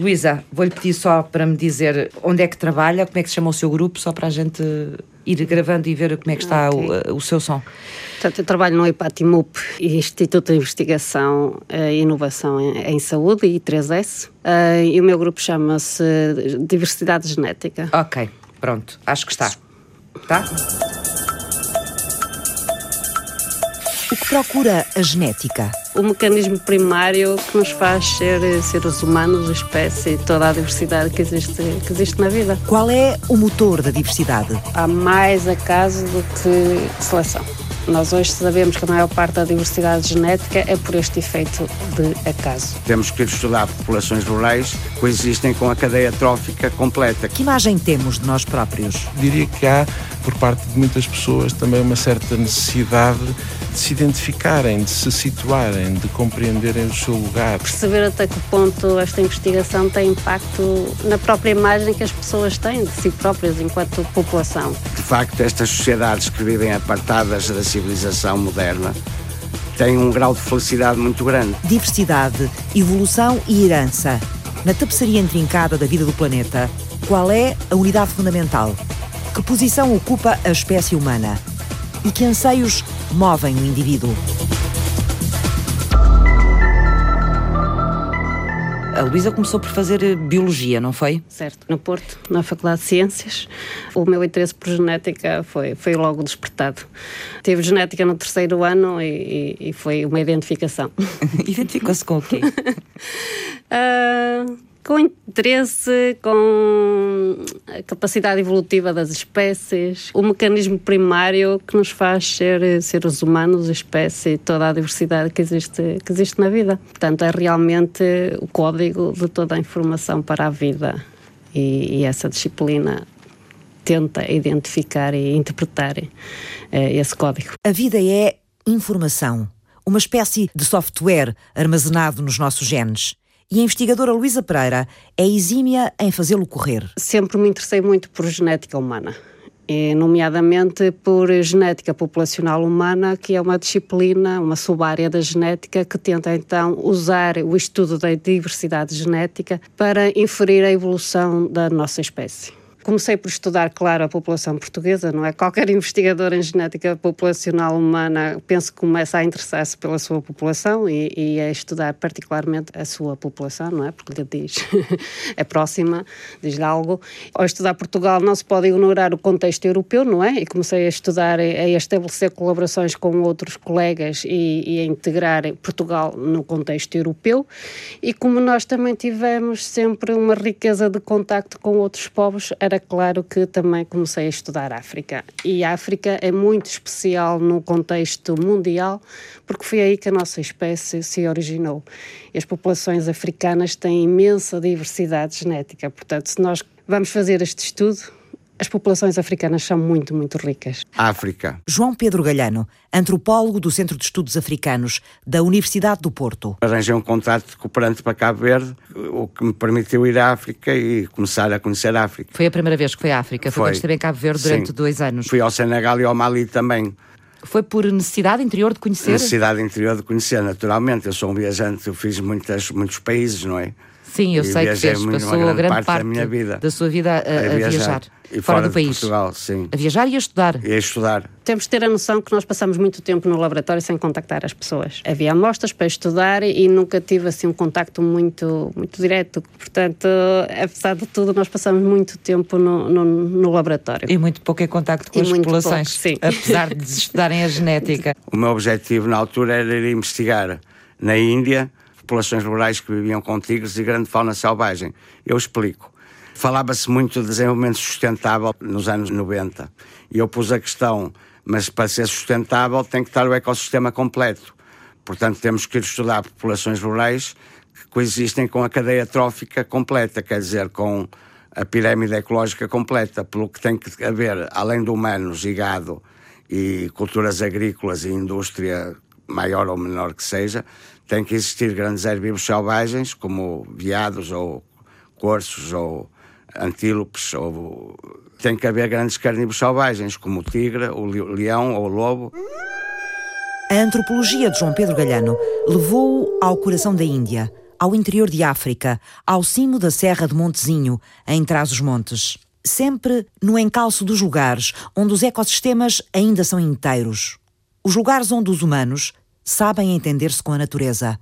Luísa, vou-lhe pedir só para me dizer onde é que trabalha, como é que se chama o seu grupo, só para a gente ir gravando e ver como é que está okay. o, o, seu som. Portanto, eu trabalho no IPATIMUP, Instituto de Investigação e Inovação em, em Saúde, I3S, uh, eh, e o meu grupo chama-se Diversidade Genética. Ok, pronto, acho que está. Tá? O que procura a genética? O mecanismo primário que nos faz ser seres humanos, espécie, toda a diversidade que existe, que existe na vida. Qual é o motor da diversidade? Há mais acaso do que seleção. Nós hoje sabemos que a maior parte da diversidade genética é por este efeito de acaso. Temos que estudar populações rurais que coexistem com a cadeia trófica completa. Que imagem temos de nós próprios? Diria que há, por parte de muitas pessoas, também uma certa necessidade de se identificarem, de se situarem, de compreenderem o seu lugar. Perceber até que ponto esta investigação tem impacto na própria imagem que as pessoas têm de si próprias enquanto população. De facto, estas sociedades que vivem apartadas da civilização moderna têm um grau de felicidade muito grande. Diversidade, evolução e herança. Na tapeçaria intrincada da vida do planeta, qual é a unidade fundamental? Que posição ocupa a espécie humana? E que anseios movem o indivíduo. A Luísa começou por fazer eh, biologia, não foi? Certo, no Porto, na Faculdade de Ciências. O meu interesse por genética foi, foi logo despertado. Tive genética no terceiro ano e, e, e foi uma identificação. Identificou-se com o quê? uh, com interesse, com a capacidade evolutiva das espécies, o mecanismo primário que nos faz ser seres humanos, espécie, toda a diversidade que existe, que existe na vida. Portanto, é realmente o código de toda a informação para a vida. E, e essa disciplina tenta identificar e interpretar eh, esse código. A vida é informação, uma espécie de software armazenado nos nossos genes e a investigadora Luísa Pereira é exímia em fazê-lo correr. Sempre me interessei muito por genética humana. E, nomeadamente por genética populacional humana, que é uma disciplina, uma subárea da genética, que tenta então usar o estudo da diversidade genética para inferir a evolução da nossa espécie. Comecei por estudar, claro, a população portuguesa, não é? Qualquer investigador em genética populacional humana penso que começa a interessar-se pela sua população e, e, a estudar particularmente a sua população, não é? Porque lhe diz, é próxima, diz-lhe algo. Ao estudar Portugal não se pode ignorar o contexto europeu, não é? E comecei a estudar, a estabelecer colaborações com outros colegas e, e a integrar Portugal no contexto europeu. E como nós também tivemos sempre uma riqueza de contacto com outros povos, era claro que também comecei a estudar África. E a África é muito especial no contexto mundial, porque foi aí que a nossa espécie se originou. E as populações africanas têm imensa diversidade genética. Portanto, se nós vamos fazer este estudo, as populações africanas são muito, muito ricas. África. João Pedro Galhano, antropólogo do Centro de Estudos Africanos da Universidade do Porto. Arranjei um contrato de cooperante para Cabo Verde, o que me permitiu ir à África e começar a conhecer a África. Foi a primeira vez que foi à África, foi, foi. quando esteve em Cabo Verde durante Sim. dois anos. Fui ao Senegal e ao Mali também. Foi por necessidade interior de conhecer? Necessidade interior de conhecer, naturalmente. Eu sou um viajante, eu fiz muitas, muitos países, não é? Sim, eu e sei que fez, passou grande, grande parte, parte, da, minha vida. da sua vida a, a, a viajar. viajar. E fora, fora do país. Portugal, sim. A viajar e a estudar. E a estudar. Temos de ter a noção que nós passamos muito tempo no laboratório sem contactar as pessoas. Havia amostras para estudar e nunca tive assim um contacto muito, muito direto. Portanto, apesar de tudo, nós passamos muito tempo no, no, no laboratório. E muito pouco em contacto com e as populações, pouco, sim. apesar de estudarem a genética. O meu objetivo na altura era ir investigar na Índia populações rurais que viviam com tigres e grande fauna selvagem. Eu explico. Falava-se muito de desenvolvimento sustentável nos anos 90 e eu pus a questão, mas para ser sustentável tem que estar o ecossistema completo. Portanto, temos que ir estudar populações rurais que coexistem com a cadeia trófica completa, quer dizer, com a pirâmide ecológica completa, pelo que tem que haver, além de humanos e gado e culturas agrícolas e indústria maior ou menor que seja, tem que existir grandes herbívoros selvagens, como veados ou corços ou antílopes, ou tem que haver grandes carnívoros selvagens, como o tigre, o leão ou o lobo. A antropologia de João Pedro Galhano levou-o ao coração da Índia, ao interior de África, ao cimo da Serra de Montezinho, em Trás-os-Montes. Sempre no encalço dos lugares onde os ecossistemas ainda são inteiros. Os lugares onde os humanos sabem entender-se com a natureza.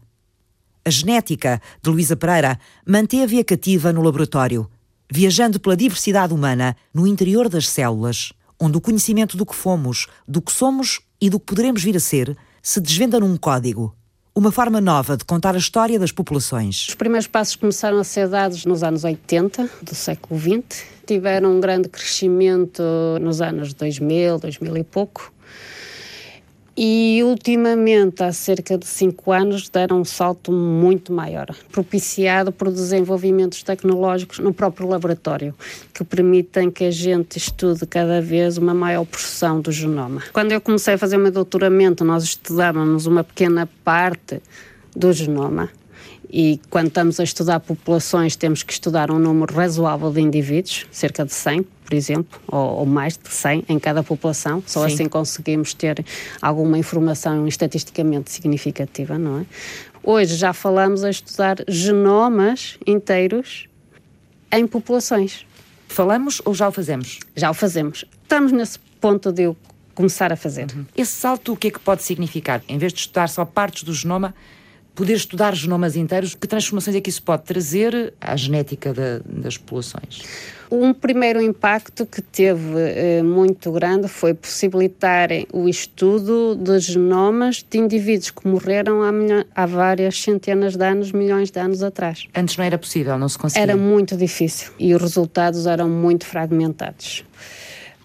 A genética de Luísa Pereira manteve-a cativa no laboratório, viajando pela diversidade humana no interior das células, onde o conhecimento do que fomos, do que somos e do que poderemos vir a ser se desvenda num código, uma forma nova de contar a história das populações. Os primeiros passos começaram a ser dados nos anos 80 do século XX, tiveram um grande crescimento nos anos 2000, 2000 e pouco. E ultimamente, há cerca de cinco anos, deram um salto muito maior, propiciado por desenvolvimentos tecnológicos no próprio laboratório, que permitem que a gente estude cada vez uma maior porção do genoma. Quando eu comecei a fazer o meu doutoramento, nós estudávamos uma pequena parte do genoma. E quando estamos a estudar populações, temos que estudar um número razoável de indivíduos, cerca de 100, por exemplo, ou, ou mais de 100 em cada população. Só Sim. assim conseguimos ter alguma informação estatisticamente significativa, não é? Hoje já falamos a estudar genomas inteiros em populações. Falamos ou já o fazemos? Já o fazemos. Estamos nesse ponto de eu começar a fazer. Uhum. Esse salto o que é que pode significar? Em vez de estudar só partes do genoma, poder estudar genomas inteiros, que transformações é que isso pode trazer à genética da, das populações? Um primeiro impacto que teve eh, muito grande foi possibilitar o estudo de genomas de indivíduos que morreram há, há, várias centenas de anos, milhões de anos atrás. Antes não era possível, não se conseguia? Era muito difícil e os resultados eram muito fragmentados.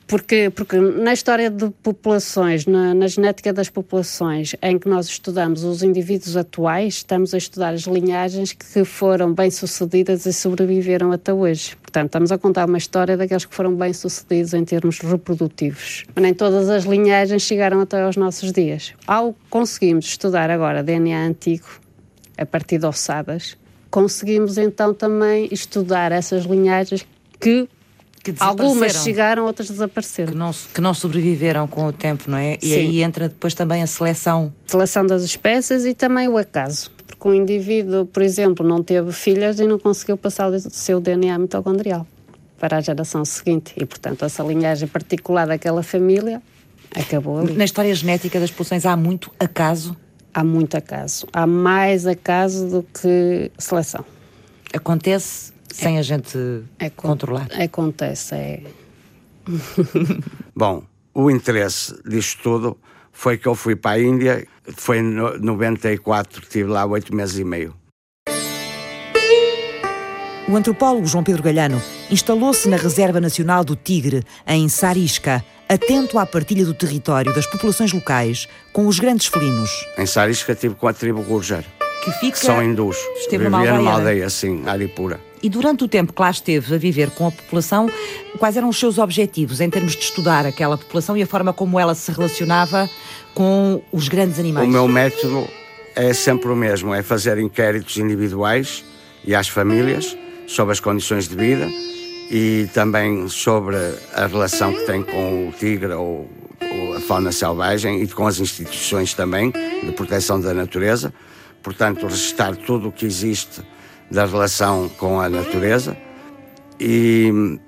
Porque, porque na história de populações, na, na, genética das populações, em que nós estudamos os indivíduos atuais, estamos a estudar as linhagens que foram bem-sucedidas e sobreviveram até hoje. Portanto, estamos a contar uma história daqueles que foram bem-sucedidos em termos reprodutivos. Mas nem todas as linhagens chegaram até aos nossos dias. Ao conseguimos estudar agora DNA antigo, a partir de ossadas, conseguimos então também estudar essas linhagens que Algumas chegaram, outras desapareceram. Que não, que não sobreviveram com o tempo, não é? E Sim. aí entra depois também a seleção. Seleção das espécies e também o acaso. Porque um indivíduo, por exemplo, não teve filhas e não conseguiu passar o seu DNA mitocondrial para a geração seguinte. E, portanto, essa linhagem particular daquela família acabou ali. Na história genética das populações há muito acaso? Há muito acaso. Há mais acaso do que seleção. Acontece sem é, a gente é, controlar. Acontece, é. Bom, o interesse disto tudo foi que eu fui para a Índia, foi em 94, estive lá oito meses e meio. O antropólogo João Pedro Galhano instalou-se na Reserva Nacional do Tigre, em Sarisca, atento à partilha do território das populações locais com os grandes felinos. Em Sarisca estive com a tribo Gurjar, que fica... são hindus. Esteve numa aldeia. numa aldeia, sim, Aripura. E durante o tempo que lá esteve a viver com a população, quais eram os seus objetivos em termos de estudar aquela população e a forma como ela se relacionava com os grandes animais? O meu método é sempre o mesmo: é fazer inquéritos individuais e às famílias sobre as condições de vida e também sobre a relação que tem com o tigre ou, ou a fauna selvagem e com as instituições também de proteção da natureza. Portanto, registrar tudo o que existe da relação com a natureza e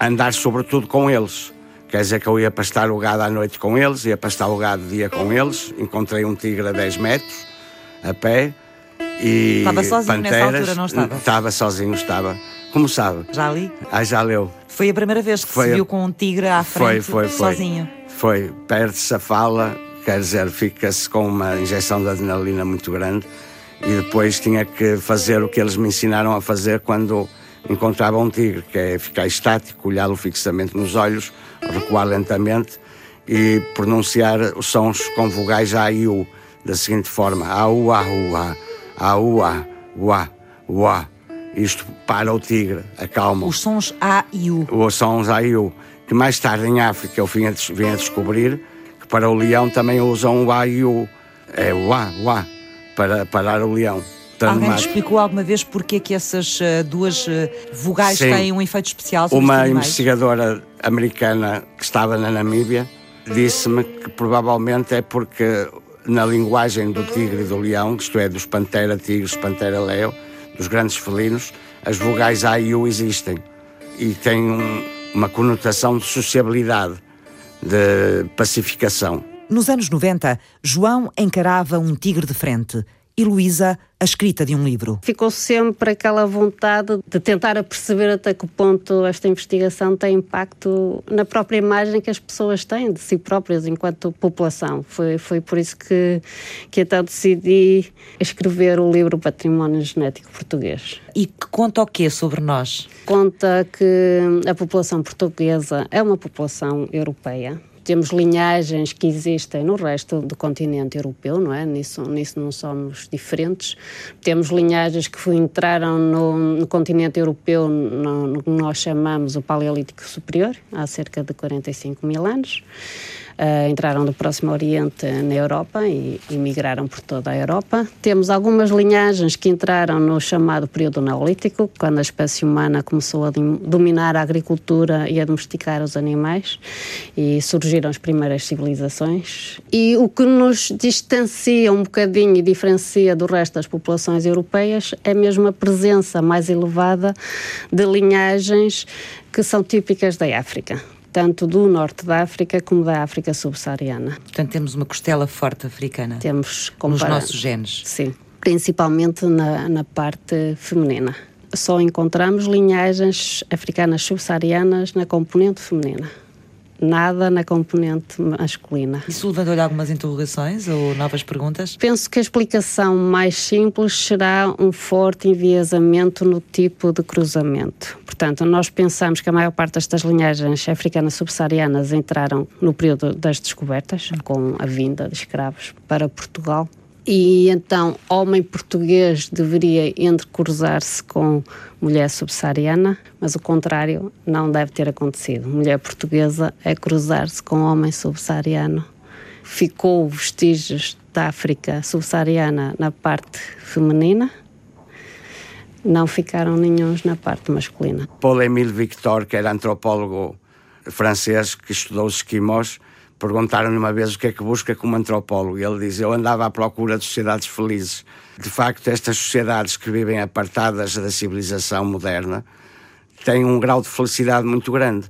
andar sobretudo com eles. Quer dizer que eu ia pastar o gado à noite com eles, ia pastar o gado dia com eles. Encontrei um tigre a 10 metros, a pé. E estava sozinho panteras. nessa altura, não estava? Estava sozinho, estava. Como sabe? Já li? Ah, já leu. Foi a primeira vez que foi se viu com um tigre à frente, foi, foi, foi. sozinho. Foi, perde-se a fala, quer dizer, fica-se com uma injeção de adrenalina muito grande e depois tinha que fazer o que eles me ensinaram a fazer quando encontrava um tigre, que é ficar estático, olhá-lo fixamente nos olhos, recuar lentamente e pronunciar os sons com vogais A e U, da seguinte forma: A, U, A, U, A, A, U, A, U, A, U, A. Isto para o tigre, acalma. Os sons A e U. Os sons A e U. Que mais tarde em África eu vim a, vim a descobrir que para o leão também usam o A e U. É o A, o A para parar o leão. Alguém lhe explicou alguma vez porque é que essas uh, duas uh, vogais Sim. têm um efeito especial Uma investigadora americana que estava na Namíbia disse-me que provavelmente é porque na linguagem do tigre e do leão, isto é, dos pantera tigres, pantera leo, dos grandes felinos, as vogais A e U existem e têm um, uma conotação de sociabilidade, de pacificação. Nos anos 90, João encarava um tigre de frente e Luísa a escrita de um livro. Ficou sempre aquela vontade de tentar perceber até que ponto esta investigação tem impacto na própria imagem que as pessoas têm de si próprias enquanto população. Foi, foi por isso que, que então decidi escrever o livro Património Genético Português. E que conta o quê sobre nós? Conta que a população portuguesa é uma população europeia temos linhagens que existem no resto do continente europeu, não é? Nisso, nisso não somos diferentes. Temos linhagens que entraram no, no continente europeu no, no que nós chamamos o Paleolítico Superior, há cerca de 45 mil anos uh, entraram do Próximo Oriente na Europa e, e migraram por toda a Europa. Temos algumas linhagens que entraram no chamado período neolítico, quando a espécie humana começou a dominar a agricultura e a domesticar os animais e surgiram as primeiras civilizações. E o que nos distancia um bocadinho e diferencia do resto das populações europeias é mesmo a presença mais elevada de linhagens que são típicas da África tanto do norte da África como da África subsaariana. Portanto, temos uma costela forte africana. Temos nos nossos genes. Sim, principalmente na, na parte feminina. Só encontramos linhagens africanas subsaarianas na componente feminina nada na componente masculina. Isso levantou-lhe algumas interrogações ou novas perguntas? Penso que a explicação mais simples será um forte enviesamento no tipo de cruzamento. Portanto, nós pensamos que a maior parte destas linhagens africanas subsaarianas entraram no período das descobertas, com a vinda de escravos para Portugal e então homem português deveria entrecruzar-se com mulher subsaariana, mas o contrário não deve ter acontecido. Mulher portuguesa é cruzar-se com homem subsaariano. Ficou vestígios da África subsaariana na parte feminina, não ficaram nenhums na parte masculina. Paul Émile Victor, que era antropólogo francês que estudou os esquimós, Perguntaram-lhe uma vez o que é que busca como antropólogo. Ele diz: Eu andava à procura de sociedades felizes. De facto, estas sociedades que vivem apartadas da civilização moderna têm um grau de felicidade muito grande.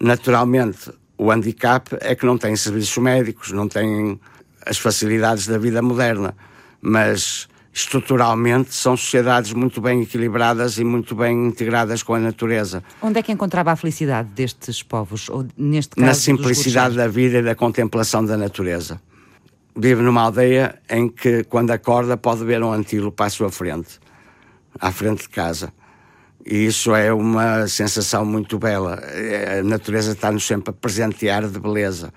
Naturalmente, o handicap é que não têm serviços médicos, não têm as facilidades da vida moderna. Mas estruturalmente são sociedades muito bem equilibradas e muito bem integradas com a natureza. Onde é que encontrava a felicidade destes povos, ou neste caso Na simplicidade da vida e da contemplação da natureza. Vive numa aldeia em que, quando acorda, pode ver um antílope à sua frente, à frente de casa. E isso é uma sensação muito bela. A natureza está-nos sempre a presentear de beleza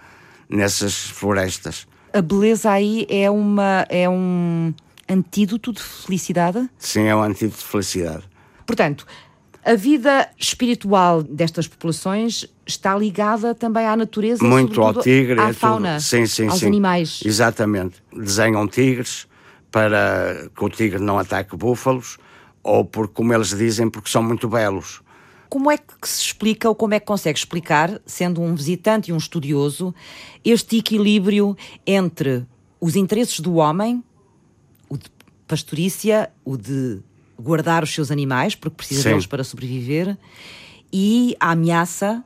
nessas florestas. A beleza aí é uma é um antídoto de felicidade? Sim, é um antídoto de felicidade. Portanto, a vida espiritual destas populações está ligada também à natureza, muito ao tigre, à fauna, sim, sim, aos sim. animais. Exatamente. Desenham tigres para que o tigre não ataque búfalos ou porque, como eles dizem, porque são muito belos. Como é que se explica ou como é que consegue explicar, sendo um visitante e um estudioso, este equilíbrio entre os interesses do homem pastorícia, o de guardar os seus animais, porque precisa Sim. deles para sobreviver, e a ameaça,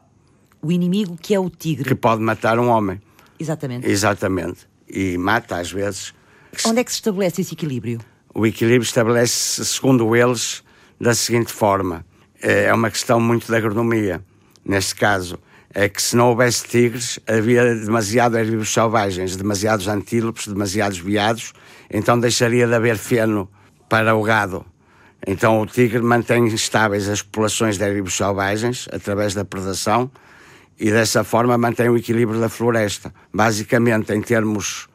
o inimigo que é o tigre. Que pode matar um homem. Exatamente. Exatamente. E mata às vezes. Onde é que se estabelece esse equilíbrio? O equilíbrio estabelece, segundo eles, da seguinte forma: é uma questão muito da agronomia. Neste caso, é que se não houvesse tigres, havia demasiado herbívoros selvagens, demasiados antílopes, demasiados veados, então deixaria de haver feno para o gado. Então o tigre mantém estáveis as populações de herbívoros selvagens através da predação e dessa forma mantém o equilíbrio da floresta. Basicamente, em termos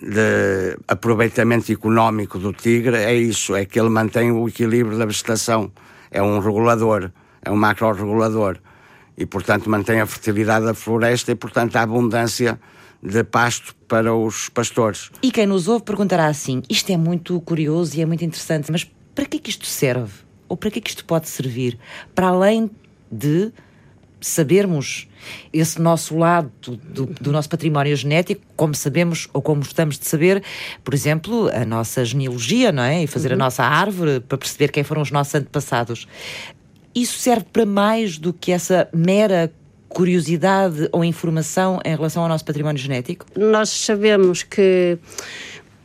de aproveitamento económico do tigre, é isso, é que ele mantém o equilíbrio da vegetação. É um regulador, é um macro-regulador e, portanto, mantém a fertilidade da floresta e, portanto, a abundância de pasto para os pastores. E quem nos ouve perguntará assim: isto é muito curioso e é muito interessante, mas para que é que isto serve? Ou para que é que isto pode servir? Para além de sabermos esse nosso lado do, do, nosso património genético, como sabemos ou como gostamos de saber, por exemplo, a nossa genealogia, não é? E fazer uhum. a nossa árvore para perceber quem foram os nossos antepassados. Isso serve para mais do que essa mera curiosidade ou informação em relação ao nosso património genético? Nós sabemos que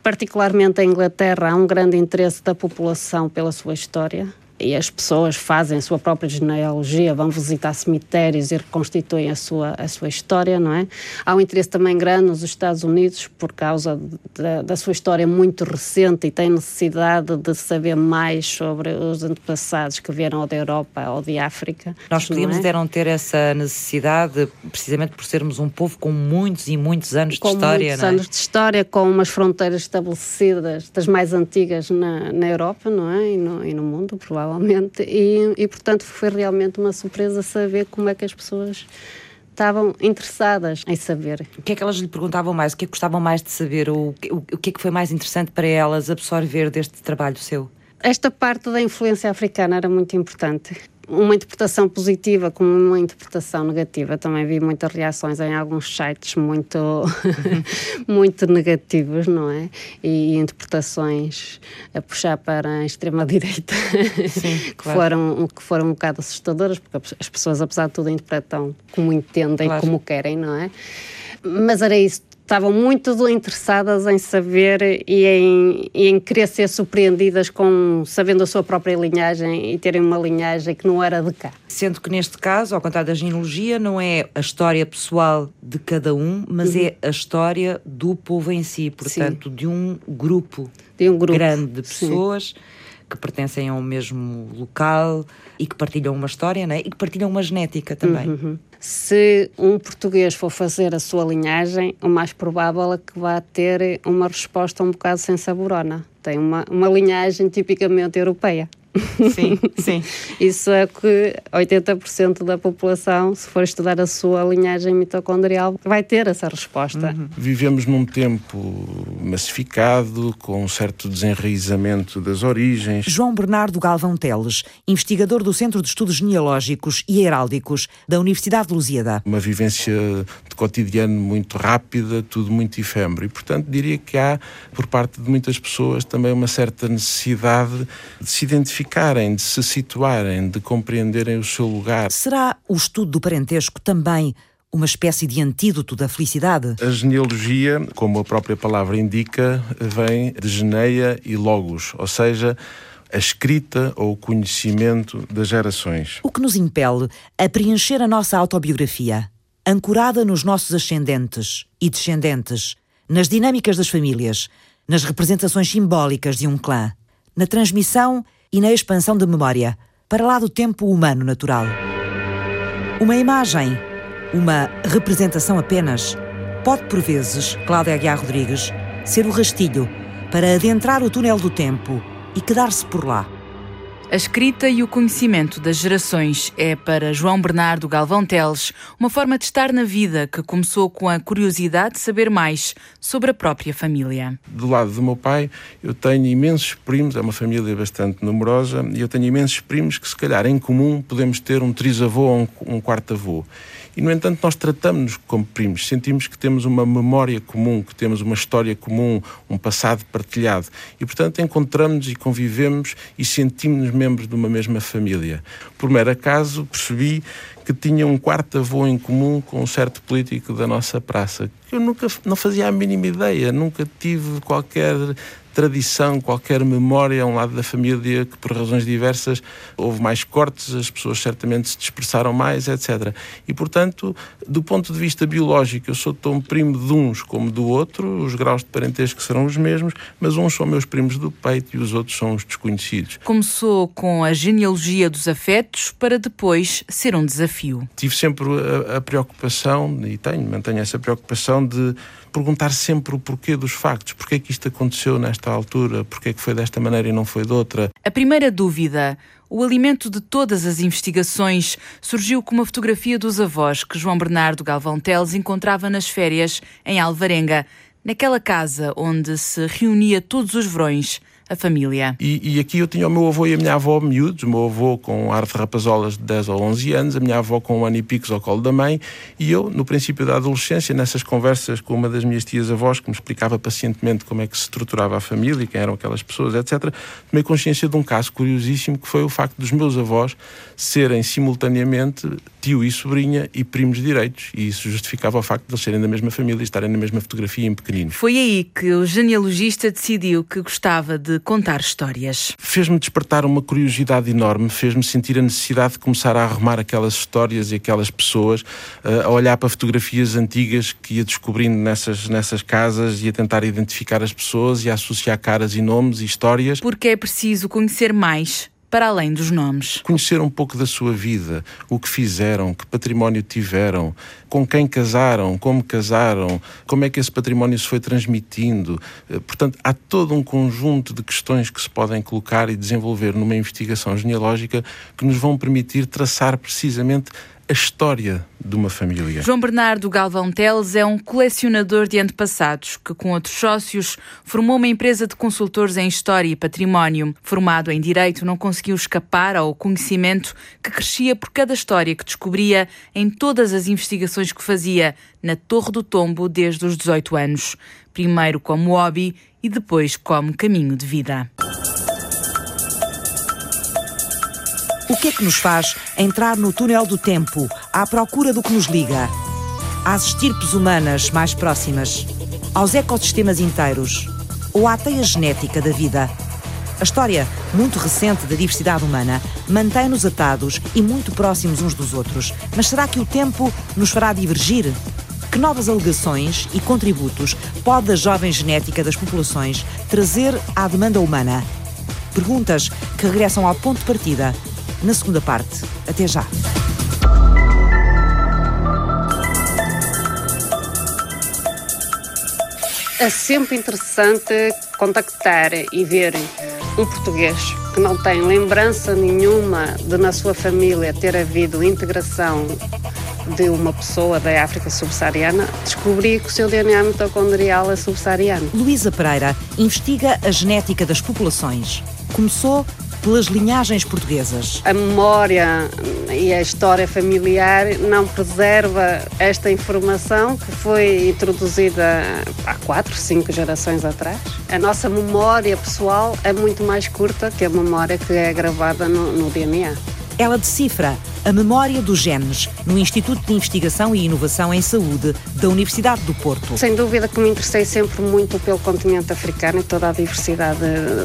particularmente em Inglaterra, há um grande interesse da população pela sua história e as pessoas fazem a sua própria genealogia, vão visitar cemitérios e reconstituem a sua, a sua história, não é? Há um interesse também grande nos Estados Unidos por causa da, da sua história muito recente e tem necessidade de saber mais sobre os antepassados que vieram da Europa ou de África. Nós podíamos é? deram ter essa necessidade precisamente por sermos um povo com muitos e muitos anos com de história, muitos não é? anos de história, com umas fronteiras estabelecidas das mais antigas na, na Europa, não é? E no, e no mundo, provavelmente provavelmente, e, e portanto foi realmente uma surpresa saber como é que as pessoas estavam interessadas em saber. O que é que elas lhe perguntavam mais? O que é que gostavam mais de saber? O, o, o que é que foi mais interessante para elas absorver deste trabalho seu? Esta parte da influência africana era muito importante uma interpretação positiva como uma interpretação negativa. Também vi muitas reações em alguns sites muito, muito negativos, não é? E interpretações a puxar para a extrema-direita que, claro. foram, que foram um bocado assustadoras, porque as pessoas, apesar de tudo, interpretam como entendem, claro. como querem, não é? Mas era isso estavam muito interessadas em saber e em, e em querer ser surpreendidas com sabendo a sua própria linhagem e terem uma linhagem que não era de cá. Sendo que neste caso, ao contrário da genealogia, não é a história pessoal de cada um, mas uhum. é a história do povo em si, portanto, Sim. de um grupo, de um grupo grande de pessoas. Sim que pertencem ao mesmo local e que partilham uma história né? e que partilham uma genética também. Uhum. Se um português for fazer a sua linhagem, o mais provável é que vá ter uma resposta um bocado sem saborona. Tem uma, uma linhagem tipicamente europeia. Sim, sim. Isso é que 80% da população, se for estudar a sua linhagem mitocondrial, vai ter essa resposta. Uhum. Vivemos num tempo massificado, com um certo desenraizamento das origens. João Bernardo Galvão Teles, investigador do Centro de Estudos Genealógicos e Heráldicos da Universidade de Lusíada. Uma vivência de cotidiano muito rápida, tudo muito efêmero. E, portanto, diria que há, por parte de muitas pessoas, também uma certa necessidade de se identificar identificarem, de se situarem, de compreenderem o seu lugar. Será o estudo do parentesco também uma espécie de antídoto da felicidade? A genealogia, como a própria palavra indica, vem de geneia e logos, ou seja, a escrita ou o conhecimento das gerações. O que nos impele a preencher a nossa autobiografia, ancorada nos nossos ascendentes e descendentes, nas dinâmicas das famílias, nas representações simbólicas de um clã, na transmissão e na expansão da memória, para lá do tempo humano natural. Uma imagem, uma representação apenas, pode por vezes, Cláudia Aguiar Rodrigues, ser o rastilho para adentrar o túnel do tempo e quedar-se por lá. A escrita e o conhecimento das gerações é para João Bernardo Galvão Teles uma forma de estar na vida que começou com a curiosidade de saber mais sobre a própria família. Do lado do meu pai, eu tenho imensos primos, é uma família bastante numerosa, e eu tenho imensos primos que, se calhar, em comum podemos ter um trisavô ou um, quarto avô. E, no entanto, nós tratamos-nos como primos, sentimos que temos uma memória comum, que temos uma história comum, um passado partilhado. E, portanto, encontramos e convivemos e sentimos-nos membros de uma mesma família. Por mero acaso, percebi que tinha um quarto avô em comum com um certo político da nossa praça. Eu nunca não fazia a mínima ideia, nunca tive qualquer tradição, qualquer memória a um lado da família que, por razões diversas, houve mais cortes, as pessoas certamente se dispersaram mais, etc. E, portanto, do ponto de vista biológico, eu sou tão primo de uns como do outro, os graus de parentesco serão os mesmos, mas uns são meus primos do peito e os outros são os desconhecidos. Começou com a genealogia dos afetos para depois ser um desafio. Tive sempre a, a preocupação, e tenho, mantenho essa preocupação de perguntar sempre o porquê dos factos, porquê que isto aconteceu nesta altura, porquê que foi desta maneira e não foi de outra. A primeira dúvida, o alimento de todas as investigações, surgiu com uma fotografia dos avós que João Bernardo Galvão Teles encontrava nas férias em Alvarenga, naquela casa onde se reunia todos os verões a família. E, e, aqui eu tinha o meu avô e a minha avó miúdos, o meu avô com ar de rapazolas de 10 ou 11 anos, a minha avó com um ano e picos ao colo da mãe, e eu, no princípio da adolescência, nessas conversas com uma das minhas tias avós, que me explicava pacientemente como é que se estruturava a família, quem eram aquelas pessoas, etc., tomei consciência de um caso curiosíssimo que foi o facto dos meus avós serem simultaneamente tio e sobrinha e primos direitos, e isso justificava o facto de eles serem da mesma família e estarem na mesma fotografia em pequenino. Foi aí que o genealogista decidiu que gostava de contar histórias. Fez-me despertar uma curiosidade enorme, fez-me sentir a necessidade de começar a arrumar aquelas histórias e aquelas pessoas, eh, a olhar para fotografias antigas que ia descobrindo nessas, nessas casas e a tentar identificar as pessoas e a associar caras e nomes e histórias. Porque é preciso conhecer mais para além dos nomes. Conhecer um pouco da sua vida, o que fizeram, que património tiveram, com quem casaram, como casaram, como é que esse património se foi transmitindo. Eh, portanto, há todo um conjunto de questões que se podem colocar e desenvolver numa investigação genealógica que nos vão permitir traçar precisamente a história de uma família. João Bernardo Galvão Teles é um colecionador de antepassados que, com outros sócios, formou uma empresa de consultores em História e Património. Formado em Direito, não conseguiu escapar ao conhecimento que crescia por cada história que descobria em todas as investigações que fazia na Torre do Tombo desde os 18 anos. Primeiro como hobby e depois como caminho de vida. O que é que nos faz entrar no túnel do tempo, à procura do que nos liga? Às estirpes humanas mais próximas, aos ecossistemas inteiros ou à teia genética da vida? A história, muito recente da diversidade humana, mantém-nos atados e muito próximos uns dos outros. Mas será que o tempo nos fará divergir? Que novas alegações e contributos pode a jovem genética das populações trazer à demanda humana? Perguntas que regressam ao ponto de partida na segunda parte. Até já. É sempre interessante contactar e ver um português que não tem lembrança nenhuma de na sua família ter havido integração de uma pessoa da África subsaariana, descobri que o seu DNA mitocondrial é subsaariano. Luísa Pereira investiga a genética das populações. Começou pelas linhagens portuguesas. A memória e a história familiar não preserva esta informação que foi introduzida há quatro, cinco gerações atrás. A nossa memória pessoal é muito mais curta que a memória que é gravada no, no DNA. Ela decifra a memória dos genes no Instituto de Investigação e Inovação em Saúde da Universidade do Porto. Sem dúvida que me interessei sempre muito pelo continente africano e toda a diversidade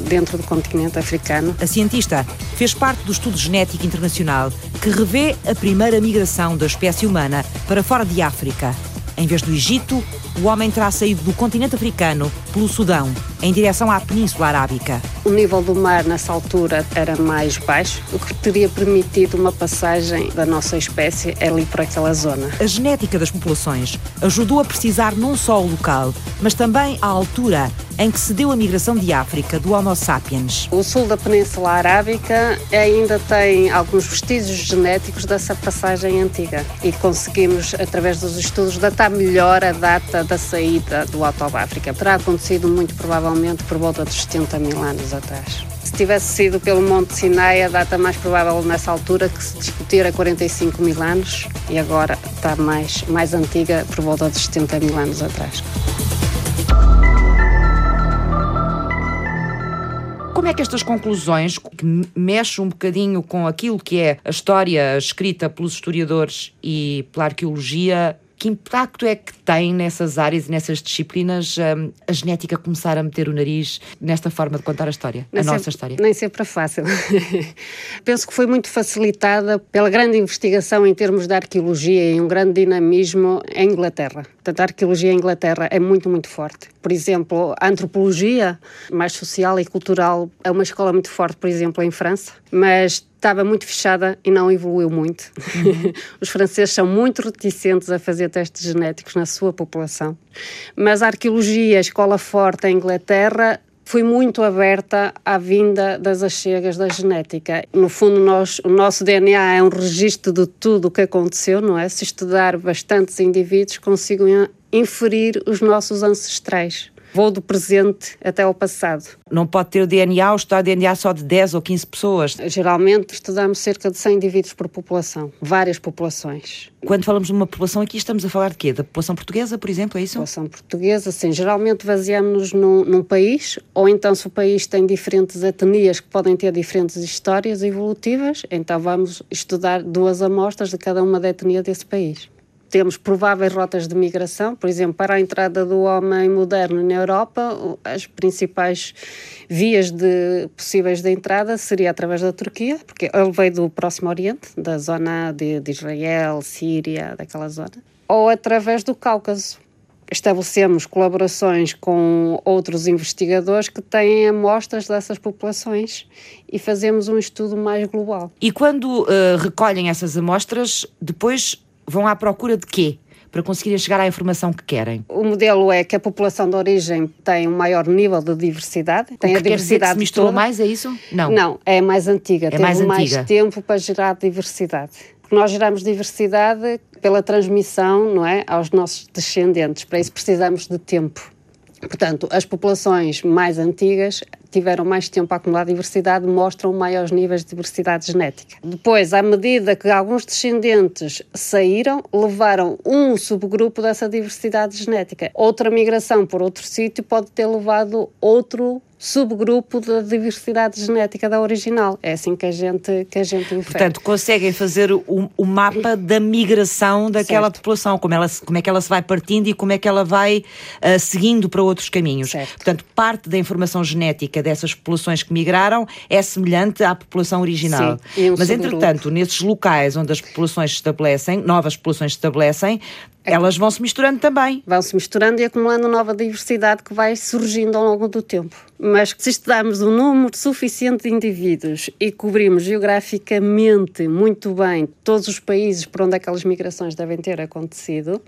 dentro do continente africano. A cientista fez parte do estudo genético internacional que revê a primeira migração da espécie humana para fora de África. Em vez do Egito, o homem terá saído do continente africano pelo Sudão, em direção à Península Arábica. O nível do mar nessa altura era mais baixo, o que teria permitido uma passagem da nossa espécie ali por aquela zona. A genética das populações ajudou a precisar não só o local, mas também a altura em que se deu a migração de África do Homo sapiens. O sul da Península Arábica ainda tem alguns vestígios genéticos dessa passagem antiga e conseguimos, através dos estudos, datar melhor a data da saída do Alto África. Terá acontecido muito provavelmente por volta dos 70 mil anos atrás. Se tivesse sido pelo Monte Sinai, a data mais provável nessa altura que se discutir é 45 mil anos e agora está mais, mais antiga por volta dos 70 mil anos atrás. Como é que estas conclusões, que mexem um bocadinho com aquilo que é a história escrita pelos historiadores e pela arqueologia, que impacto é que tem nessas áreas e nessas disciplinas um, a genética começar a meter o nariz nesta forma de contar a história, nem a sempre, nossa história? Nem sempre é fácil. Penso que foi muito facilitada pela grande investigação em termos de arqueologia e um grande dinamismo em Inglaterra. Portanto, a arqueologia em Inglaterra é muito, muito forte. Por exemplo, a antropologia, mais social e cultural, é uma escola muito forte, por exemplo, em França, mas estava muito fechada e não evoluiu muito. Uhum. Os franceses são muito reticentes a fazer testes genéticos na sua população. Mas a arqueologia, a escola forte em Inglaterra, foi muito aberta à vinda das achegas da genética. No fundo, nós, o nosso DNA é um registro de tudo o que aconteceu, não é? Se estudar bastantes indivíduos, consigo inferir os nossos ancestrais. Vou do presente até ao passado. Não pode ter o DNA ou estudar DNA só de 10 ou 15 pessoas. Geralmente estudamos cerca de 100 indivíduos por população, várias populações. Quando falamos de uma população aqui, estamos a falar de quê? Da população portuguesa, por exemplo, é isso? População portuguesa, sim. Geralmente baseamos-nos num, num país, ou então se o país tem diferentes etnias que podem ter diferentes histórias evolutivas, então vamos estudar duas amostras de cada uma da etnia desse país temos prováveis rotas de migração, por exemplo, para a entrada do homem moderno na Europa, as principais vias de, possíveis de entrada seria através da Turquia, porque ele veio do Próximo Oriente, da zona de, de Israel, Síria, daquela zona, ou através do Cáucaso. Estabelecemos colaborações com outros investigadores que têm amostras dessas populações e fazemos um estudo mais global. E quando uh, recolhem essas amostras, depois vão à procura de quê? Para conseguirem chegar à informação que querem. O modelo é que a população de origem tem um maior nível de diversidade. Tem a diversidade. Se misturou toda. mais, é isso? Não. Não, é mais antiga. É Teve mais, mais tempo para gerar diversidade. Nós geramos diversidade pela transmissão, não é, aos nossos descendentes. Para isso precisamos de tempo. Portanto, as populações mais antigas tiveram mais tempo a acumular diversidade, mostram maiores níveis de diversidade genética. Depois, à medida que alguns descendentes saíram, levaram um subgrupo dessa diversidade genética. Outra migração por outro sítio pode ter levado outro subgrupo da diversidade genética da original. É assim que a gente que a gente infere. Portanto, conseguem fazer o, o mapa da migração daquela certo. população, como, ela, como é que ela se vai partindo e como é que ela vai uh, seguindo para outros caminhos. Certo. Portanto, parte da informação genética dessas populações que migraram é semelhante à população original. Sim, Mas, entretanto, nesses locais onde as populações se estabelecem, novas populações se estabelecem, é elas vão se misturando também. Vão se misturando e acumulando nova diversidade que vai surgindo ao longo do tempo. Mas se estudarmos um número suficiente de indivíduos e cobrimos geograficamente muito bem todos os países por onde aquelas migrações devem ter acontecido,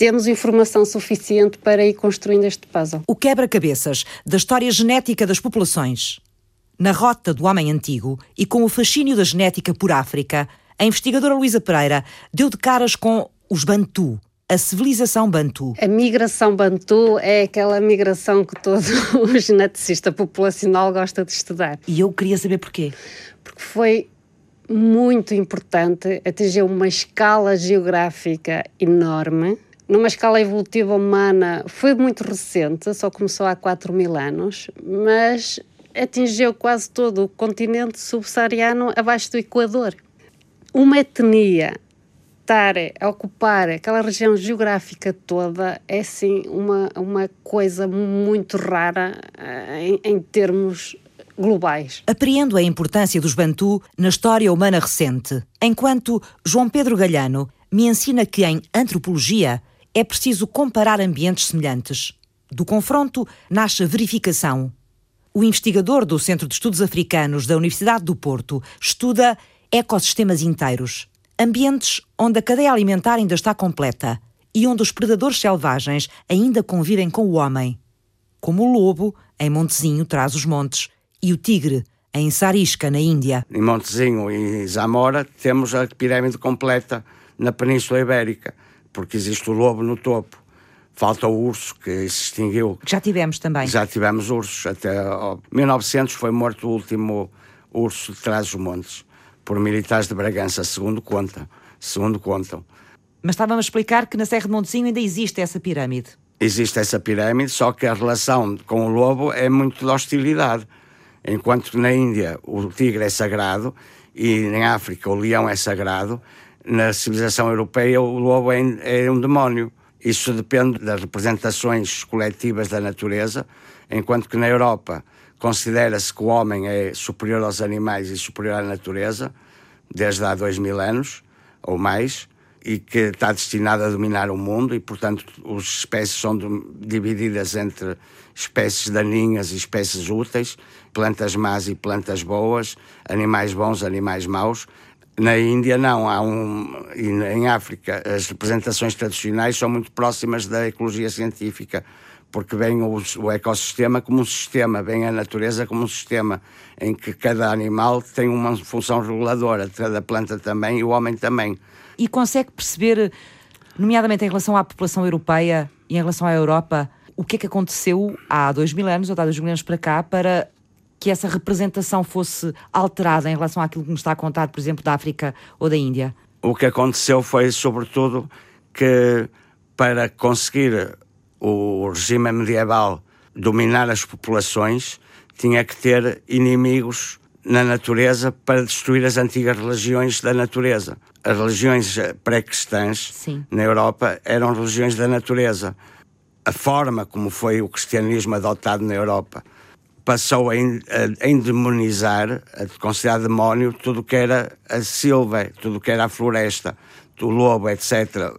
temos informação suficiente para ir construindo este puzzle. O quebra-cabeças da história genética das populações. Na rota do homem antigo e com o fascínio da genética por África, a investigadora Luísa Pereira deu de caras com os Bantu, a civilização Bantu. A migração Bantu é aquela migração que todo o geneticista populacional gosta de estudar. E eu queria saber porquê. Porque foi muito importante, atingiu uma escala geográfica enorme. Numa escala evolutiva humana foi muito recente, só começou há 4 mil anos, mas atingiu quase todo o continente subsaariano abaixo do Equador. Uma etnia estar a ocupar aquela região geográfica toda é sim uma, uma coisa muito rara eh, em, em termos globais. Apreendo a importância dos Bantu na história humana recente, enquanto João Pedro Galhano me ensina que em antropologia é preciso comparar ambientes semelhantes. Do confronto nasce a verificação. O investigador do Centro de Estudos Africanos da Universidade do Porto estuda ecossistemas inteiros ambientes onde a cadeia alimentar ainda está completa e onde os predadores selvagens ainda convivem com o homem, como o lobo em Montezinho traz os montes e o tigre em Sarisca, na Índia. Em Montezinho e Zamora temos a pirâmide completa na Península Ibérica, porque existe o lobo no topo. Falta o urso, que se extinguiu. Já tivemos também. Já tivemos ursos. Até 1900 foi morto o último urso de trás-os-montes por militares de Bragança, segundo contam. Segundo contam. Mas estava-me a explicar que na Serra de Montezinho ainda existe essa pirâmide. Existe essa pirâmide, só que a relação com o lobo é muito de hostilidade. Enquanto na Índia o tigre é sagrado e em África o leão é sagrado, na civilização europeia o lobo é, é um demónio. Isso depende das representações coletivas da natureza, enquanto que na Europa Considera-se que o homem é superior aos animais e superior à natureza, desde há dois mil anos ou mais, e que está destinado a dominar o mundo, e portanto as espécies são divididas entre espécies daninhas e espécies úteis, plantas más e plantas boas, animais bons, animais maus. Na Índia não, há um e em África as representações tradicionais são muito próximas da ecologia científica porque vem o, o, ecossistema como um sistema, vem a natureza como um sistema em que cada animal tem uma função reguladora, cada planta também e o homem também. E consegue perceber, nomeadamente em relação à população europeia e em relação à Europa, o que é que aconteceu há dois mil anos, ou há dois mil anos para cá, para que essa representação fosse alterada em relação àquilo que nos está a contar, por exemplo, da África ou da Índia? O que aconteceu foi, sobretudo, que para conseguir o regime medieval dominar as populações, tinha que ter inimigos na natureza para destruir as antigas religiões da natureza. As religiões pré-cristãs na Europa eram religiões da natureza. A forma como foi o cristianismo adotado na Europa passou a, endemonizar, a considerar demónio, tudo o que era a silva, tudo o que era a floresta, o lobo, etc.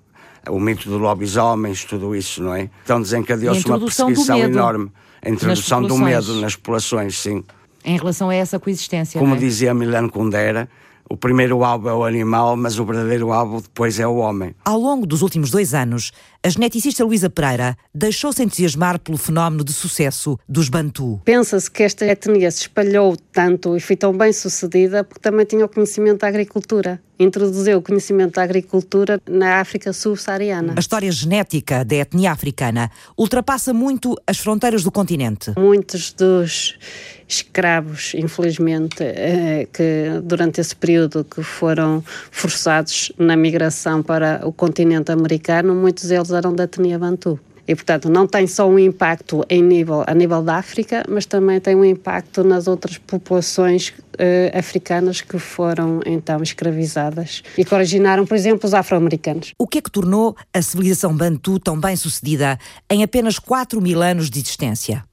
O mito do lobisomens, tudo isso, não é? Então desencadeou-se uma perseguição enorme. A introdução do medo nas populações, sim. Em relação a essa coexistência. Como é? dizia Milano Kundera, o primeiro alvo é o animal, mas o verdadeiro alvo depois é o homem. Ao longo dos últimos dois anos, a geneticista Luísa Pereira deixou-se entusiasmar pelo fenómeno de sucesso dos Bantu. Pensa-se que esta etnia se espalhou tanto e foi tão bem sucedida porque também tinha o conhecimento da agricultura. Introduziu o conhecimento da agricultura na África subsaariana. A história genética da etnia africana ultrapassa muito as fronteiras do continente. Muitos dos escravos, infelizmente, eh, que durante esse período que foram forçados na migração para o continente americano, muitos deles eram da etnia Bantu. E, portanto, não tem só um impacto em nível, a nível da África, mas também tem um impacto nas outras populações eh, africanas que foram então escravizadas e que originaram, por exemplo, os afro-americanos. O que é que tornou a civilização Bantu tão bem sucedida em apenas 4 mil anos de existência?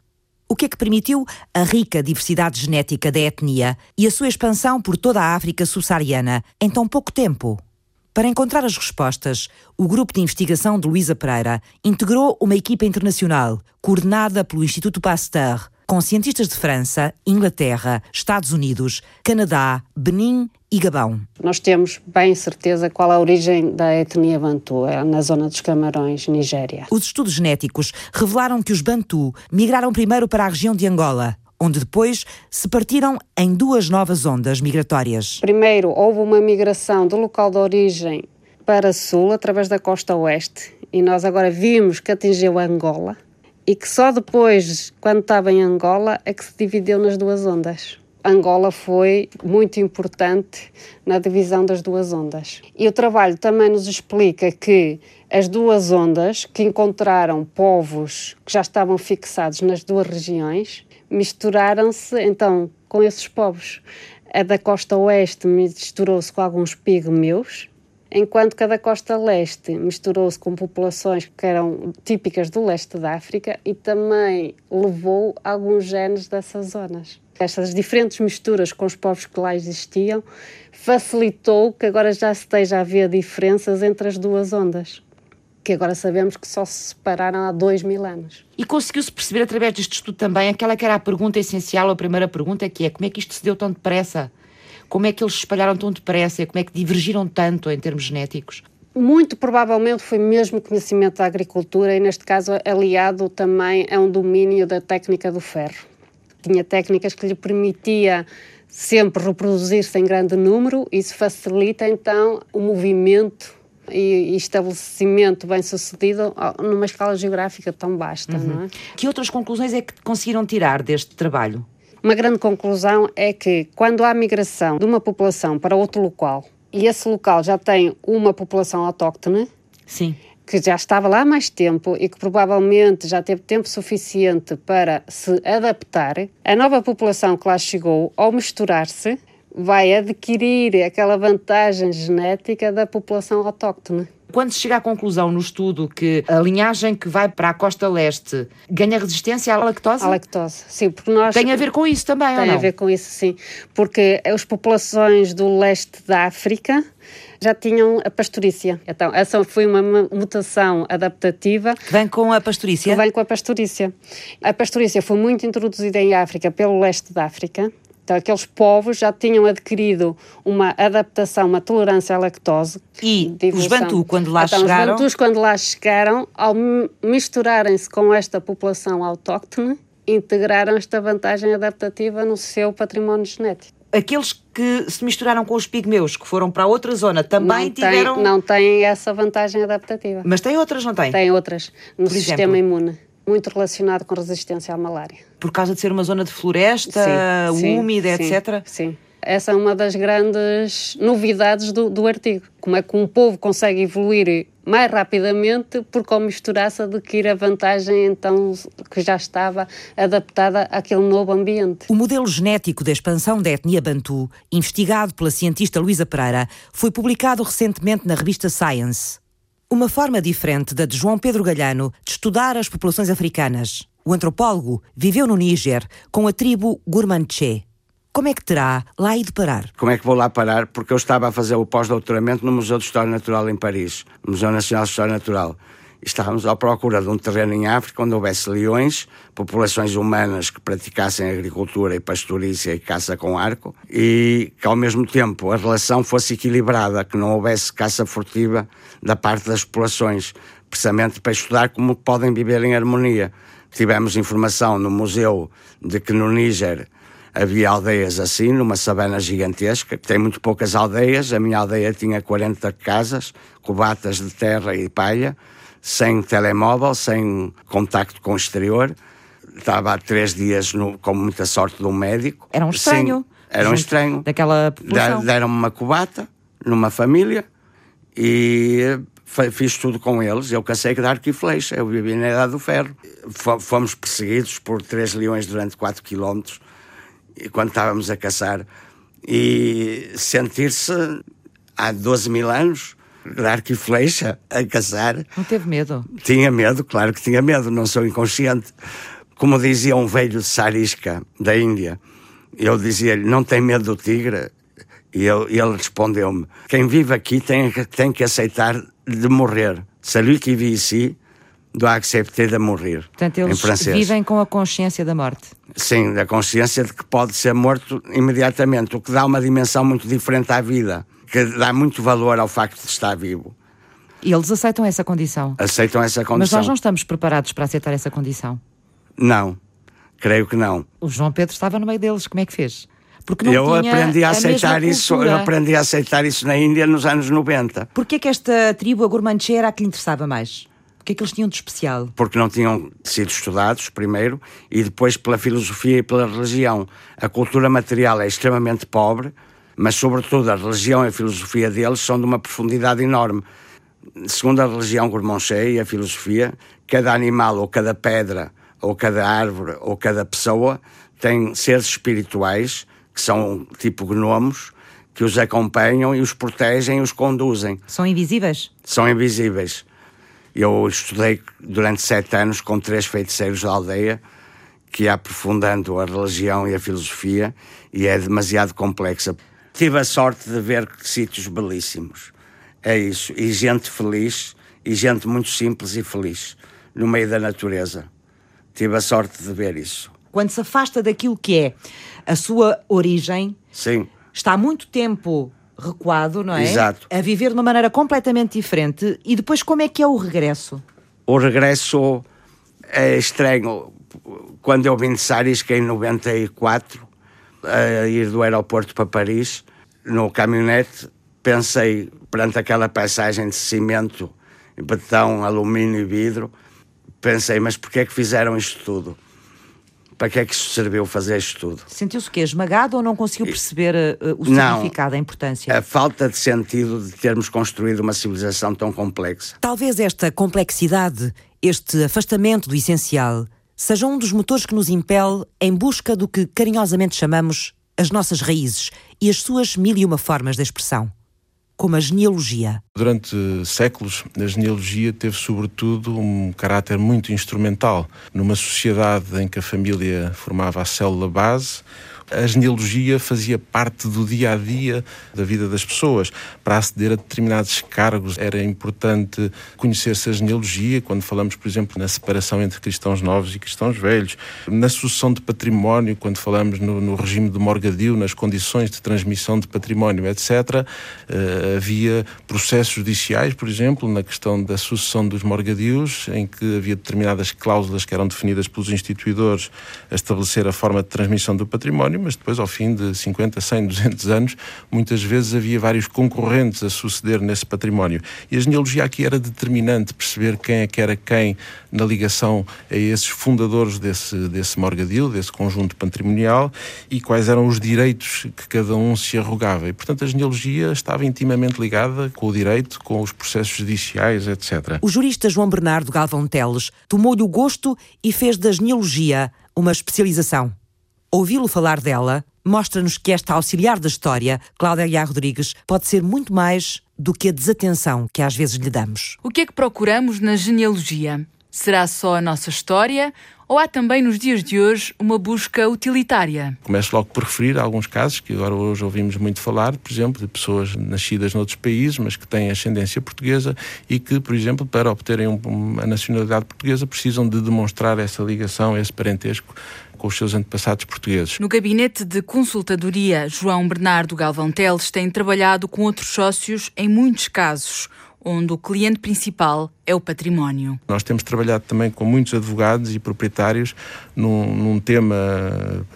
O que é que permitiu a rica diversidade genética da etnia e a sua expansão por toda a África subsaariana em tão pouco tempo? Para encontrar as respostas, o grupo de investigação de Luísa Pereira integrou uma equipa internacional coordenada pelo Instituto Pasteur, com cientistas de França, Inglaterra, Estados Unidos, Canadá, Benin e Gabão. Nós temos bem certeza qual a origem da etnia Bantu, é na zona dos Camarões, Nigéria. Os estudos genéticos revelaram que os Bantu migraram primeiro para a região de Angola, onde depois se partiram em duas novas ondas migratórias. Primeiro, houve uma migração do local de origem para sul, através da costa oeste, e nós agora vimos que atingiu Angola, e que só depois, quando estava em Angola, é que se dividiu nas duas ondas. Angola foi muito importante na divisão das duas ondas. E o trabalho também nos explica que as duas ondas, que encontraram povos que já estavam fixados nas duas regiões, misturaram-se então com esses povos. A da costa oeste misturou-se com alguns pigmeus, enquanto que a da costa leste misturou-se com populações que eram típicas do leste da África e também levou alguns genes dessas zonas. Estas diferentes misturas com os povos que lá existiam facilitou que agora já se esteja a ver diferenças entre as duas ondas que agora sabemos que só se separaram há dois mil anos. E conseguiu-se perceber através deste estudo também aquela que era a pergunta essencial, a primeira pergunta, que é como é que isto se deu tão depressa? Como é que eles se espalharam tão depressa? Como é que divergiram tanto em termos genéticos? Muito provavelmente foi mesmo conhecimento da agricultura e, neste caso, aliado também a um domínio da técnica do ferro. Tinha técnicas que lhe permitia sempre reproduzir-se em grande número, isso facilita então o movimento e, estabelecimento bem sucedido numa escala geográfica tão vasta. Uhum. Não é? Que outras conclusões é que conseguiram tirar deste trabalho? Uma grande conclusão é que quando há migração de uma população para outro local e esse local já tem uma população autóctone, Sim. que já estava lá há mais tempo e que provavelmente já teve tempo suficiente para se adaptar, a nova população que lá chegou, ao misturar-se, vai adquirir aquela vantagem genética da população autóctone. Quando se chega à conclusão no estudo que a linhagem que vai para a costa leste ganha resistência à lactose? À lactose, sim, porque nós... Tem a ver com isso também, Tem a ver com isso, sim, porque as populações do leste da África já tinham a pastorícia. Então, essa foi uma mutação adaptativa. Que vem com a pastorícia? Que vem com a pastorícia. A pastorícia foi muito introduzida em África pelo leste da África então, aqueles povos já tinham adquirido uma adaptação, uma tolerância à lactose. E os Bantu, quando lá então, chegaram... Os Bantus, quando lá chegaram, ao misturarem-se com esta população autóctone, integraram esta vantagem adaptativa no seu património genético aqueles que se misturaram com os pigmeus, que foram para outra zona, também não tiveram. não têm essa vantagem adaptativa. Mas tem outras, não tem? Tem outras, no Por sistema exemplo? imune Muito relacionado com resistência à malária. Por causa de ser uma zona de floresta, sim, úmida, sim, etc? Sim. Essa é uma das grandes novidades do, do artigo. Como é que um povo consegue evoluir mais rapidamente porque ao misturar-se adquire a vantagem então que já estava adaptada àquele novo ambiente. O modelo genético da expansão da etnia Bantu, investigado pela cientista Luísa Pereira, foi publicado recentemente na revista Science. Uma forma diferente da de João Pedro Galhano de estudar as populações africanas. O antropólogo viveu no Níger com a tribo Gurmanché. Como é que terá lá ido parar? Como é que vou lá parar? Porque eu estava a fazer o pós-doutoramento no Museu de História Natural em Paris, Museu Nacional de História Natural. Estávamos à procura de um terreno em África onde houvesse leões, populações humanas que praticassem agricultura e pastorícia e caça com arco, e que ao mesmo tempo a relação fosse equilibrada, que não houvesse caça furtiva da parte das populações, precisamente para estudar como podem viver em harmonia. Tivemos informação no museu de que no Níger havia aldeias assim, numa savana gigantesca, tem muito poucas aldeias. A minha aldeia tinha 40 casas, cobatas de terra e palha, sem telemóvel, sem contacto com o exterior. Estava há três dias no, com muita sorte de um médico. Era um estranho. Sim, era um estranho. Daquela população. Deram-me uma cobata, numa família, e fiz tudo com eles. Eu cansei de arco e flecha. Eu vivi na Idade do Ferro. Fomos perseguidos por três leões durante 4 quilómetros quando estávamos a caçar, e sentir-se há 12 mil anos, de arco e flecha, a caçar. Não teve medo? Tinha medo, claro que tinha medo, não sou inconsciente. Como dizia um velho Sarisca, da Índia, eu dizia-lhe: Não tem medo do tigre? E ele, ele respondeu-me: Quem vive aqui tem, tem que aceitar de morrer. Celui qui vit ici doit accepter de morrer. Portanto, eles vivem com a consciência da morte. Sim, da consciência de que pode ser morto imediatamente, o que dá uma dimensão muito diferente à vida, que dá muito valor ao facto de estar vivo. E eles aceitam essa condição? Aceitam essa condição. Mas nós não estamos preparados para aceitar essa condição? Não, creio que não. O João Pedro estava no meio deles, como é que fez? Porque não eu tinha aprendi a, a aceitar isso, eu aprendi a aceitar isso na Índia nos anos 90. Porquê é que esta tribo, a Gurmanche, era a que lhe interessava mais? que é que eles tinham de especial? Porque não tinham sido estudados, primeiro, e depois pela filosofia e pela religião. A cultura material é extremamente pobre, mas, sobretudo, a religião e a filosofia deles são de uma profundidade enorme. Segundo a religião Gourmanché e a filosofia, cada animal, ou cada pedra, ou cada árvore, ou cada pessoa tem seres espirituais, que são tipo gnomos, que os acompanham e os protegem e os conduzem. São invisíveis? São invisíveis. Eu estudei durante sete anos com três feiticeiros da aldeia, que ia aprofundando a religião e a filosofia, e é demasiado complexa. Tive a sorte de ver sítios belíssimos. É isso. E gente feliz, e gente muito simples e feliz, no meio da natureza. Tive a sorte de ver isso. Quando se afasta daquilo que é a sua origem, Sim. está há muito tempo recuado, não é? Exato. A viver de uma maneira completamente diferente. E depois, como é que é o regresso? O regresso é estranho. Quando eu vim de Saris, que é em 94, a ir do aeroporto para Paris, no caminhonete, pensei, perante aquela paisagem de cimento, betão, alumínio e vidro, pensei, mas porquê é que fizeram isto tudo? para que é que isso serviu fazer isto tudo? Sentiu-se que esmagado ou não conseguiu perceber uh, o significado, a importância? A falta de sentido de termos construído uma civilização tão complexa. Talvez esta complexidade, este afastamento do essencial, seja um dos motores que nos impele em busca do que carinhosamente chamamos as nossas raízes e as suas mil e uma formas de expressão como a genealogia. Durante séculos, a genealogia teve sobretudo um caráter muito instrumental. Numa sociedade em que a família formava a célula base, a genealogia fazia parte do dia a dia da vida das pessoas. Para aceder a determinados cargos era importante conhecer-se a genealogia, quando falamos, por exemplo, na separação entre cristãos novos e cristãos velhos, na sucessão de património, quando falamos no, no regime de morgadio, nas condições de transmissão de património, etc. Uh, eh, havia processos judiciais, por exemplo, na questão da sucessão dos morgadios, em que havia determinadas cláusulas que eram definidas pelos instituidores a estabelecer a forma de transmissão do património mas depois, ao fim de 50, 100, 200 anos, muitas vezes havia vários concorrentes a suceder nesse património. E a genealogia aqui era determinante, perceber quem é que era quem na ligação a esses fundadores desse, desse morgadil, desse conjunto patrimonial, e quais eram os direitos que cada um se arrogava. E, portanto, a genealogia estava intimamente ligada com o direito, com os processos judiciais, etc. O jurista João Bernardo Galvão Teles tomou-lhe o gosto e fez da genealogia uma especialização. Ouvi-lo falar dela mostra-nos que esta auxiliar da história, Cláudia Aguiar Rodrigues, pode ser muito mais do que a desatenção que às vezes lhe damos. O que é que procuramos na genealogia? Será só a nossa história ou há também nos dias de hoje uma busca utilitária? Começo logo por referir alguns casos que agora hoje ouvimos muito falar, por exemplo, de pessoas nascidas noutros países, mas que têm ascendência portuguesa e que, por exemplo, para obterem uma nacionalidade portuguesa precisam de demonstrar essa ligação, esse parentesco com os seus antepassados portugueses. No gabinete de consultadoria, João Bernardo Galvão Teles tem trabalhado com outros sócios em muitos casos onde o cliente principal é o património. Nós temos trabalhado também com muitos advogados e proprietários num, num tema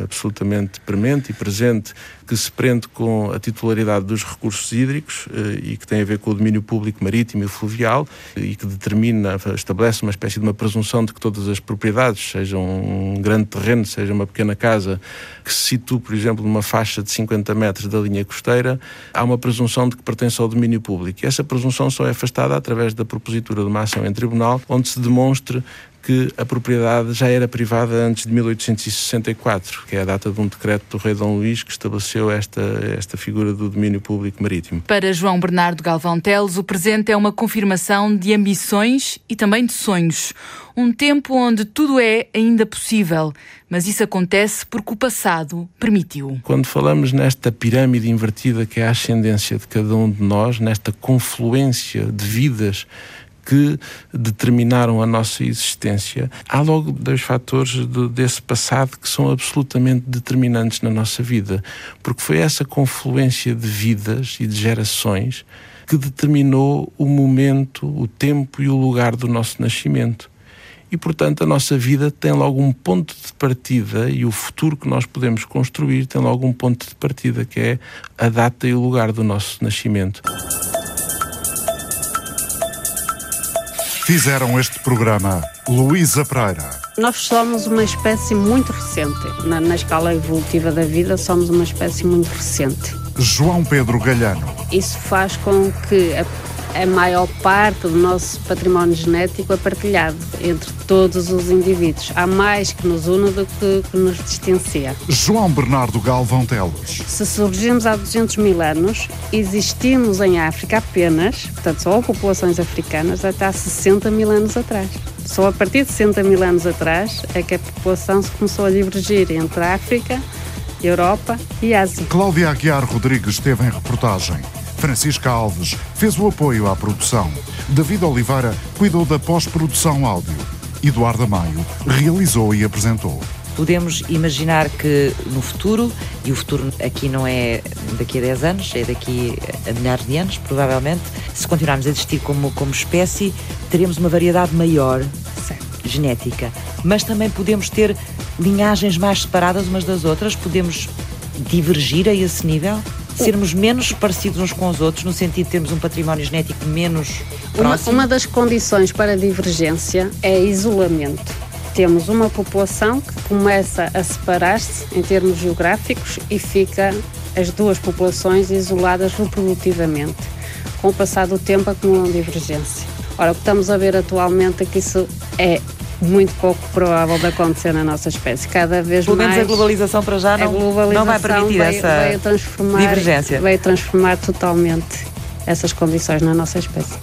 absolutamente premente e presente que se prende com a titularidade dos recursos hídricos eh, e que tem a ver com o domínio público marítimo e fluvial e que determina, estabelece uma espécie de uma presunção de que todas as propriedades, seja um grande terreno, seja uma pequena casa, que se situa, por exemplo, numa faixa de 50 metros da linha costeira, há uma presunção de que pertence ao domínio público. E essa presunção só é afastada através da propositura de uma ação em tribunal, onde se demonstre que a propriedade já era privada antes de 1864, que é a data de um decreto do rei Dom Luís que estabeleceu esta, esta figura do domínio público marítimo. Para João Bernardo Galvão Teles, o presente é uma confirmação de ambições e também de sonhos. Um tempo onde tudo é ainda possível, mas isso acontece porque o passado permitiu. Quando falamos nesta pirâmide invertida que é a ascendência de cada um de nós, nesta confluência de vidas que determinaram a nossa existência, há logo dois fatores de, desse passado que são absolutamente determinantes na nossa vida, porque foi essa confluência de vidas e de gerações que determinou o momento, o tempo e o lugar do nosso nascimento. E, portanto, a nossa vida tem logo um ponto de partida e o futuro que nós podemos construir tem logo um ponto de partida, que é a data e o lugar do nosso nascimento. Fizeram este programa Luísa Pereira. Nós somos uma espécie muito recente. Na, na, escala evolutiva da vida, somos uma espécie muito recente. João Pedro Galhano. Isso faz com que a a maior parte do nosso património genético é partilhado entre todos os indivíduos. Há mais que nos une do que, que nos distancia. João Bernardo Galvão Teles. Se surgimos há 200 mil anos, existimos em África apenas, portanto, só populações africanas, até há 60 mil anos atrás. Só a partir de 60 mil anos atrás é que a população se começou a divergir entre a África, Europa e Ásia. Cláudia Aguiar Rodrigues esteve em reportagem. Francisca Alves fez o apoio à produção. David Oliveira cuidou da pós-produção áudio. Eduardo Maio realizou e apresentou. Podemos imaginar que no futuro, e o futuro aqui não é daqui a 10 anos, é daqui a milhares de anos, provavelmente, se continuarmos a existir como, como espécie, teremos uma variedade maior genética. Mas também podemos ter linhagens mais separadas umas das outras, podemos divergir a esse nível? Sermos menos parecidos uns com os outros, no sentido de termos um património genético menos próximo? Uma, uma das condições para a divergência é isolamento. Temos uma população que começa a separar-se em termos geográficos e fica as duas populações isoladas reprodutivamente. Com o passar do tempo acumulam divergência. Ora, o que estamos a ver atualmente é que isso é muito pouco provável de acontecer na nossa espécie. Cada vez Pelo mais. Pelo menos a globalização para já não, não vai permitir veio, essa veio transformar, divergência. Vai transformar totalmente essas condições na nossa espécie.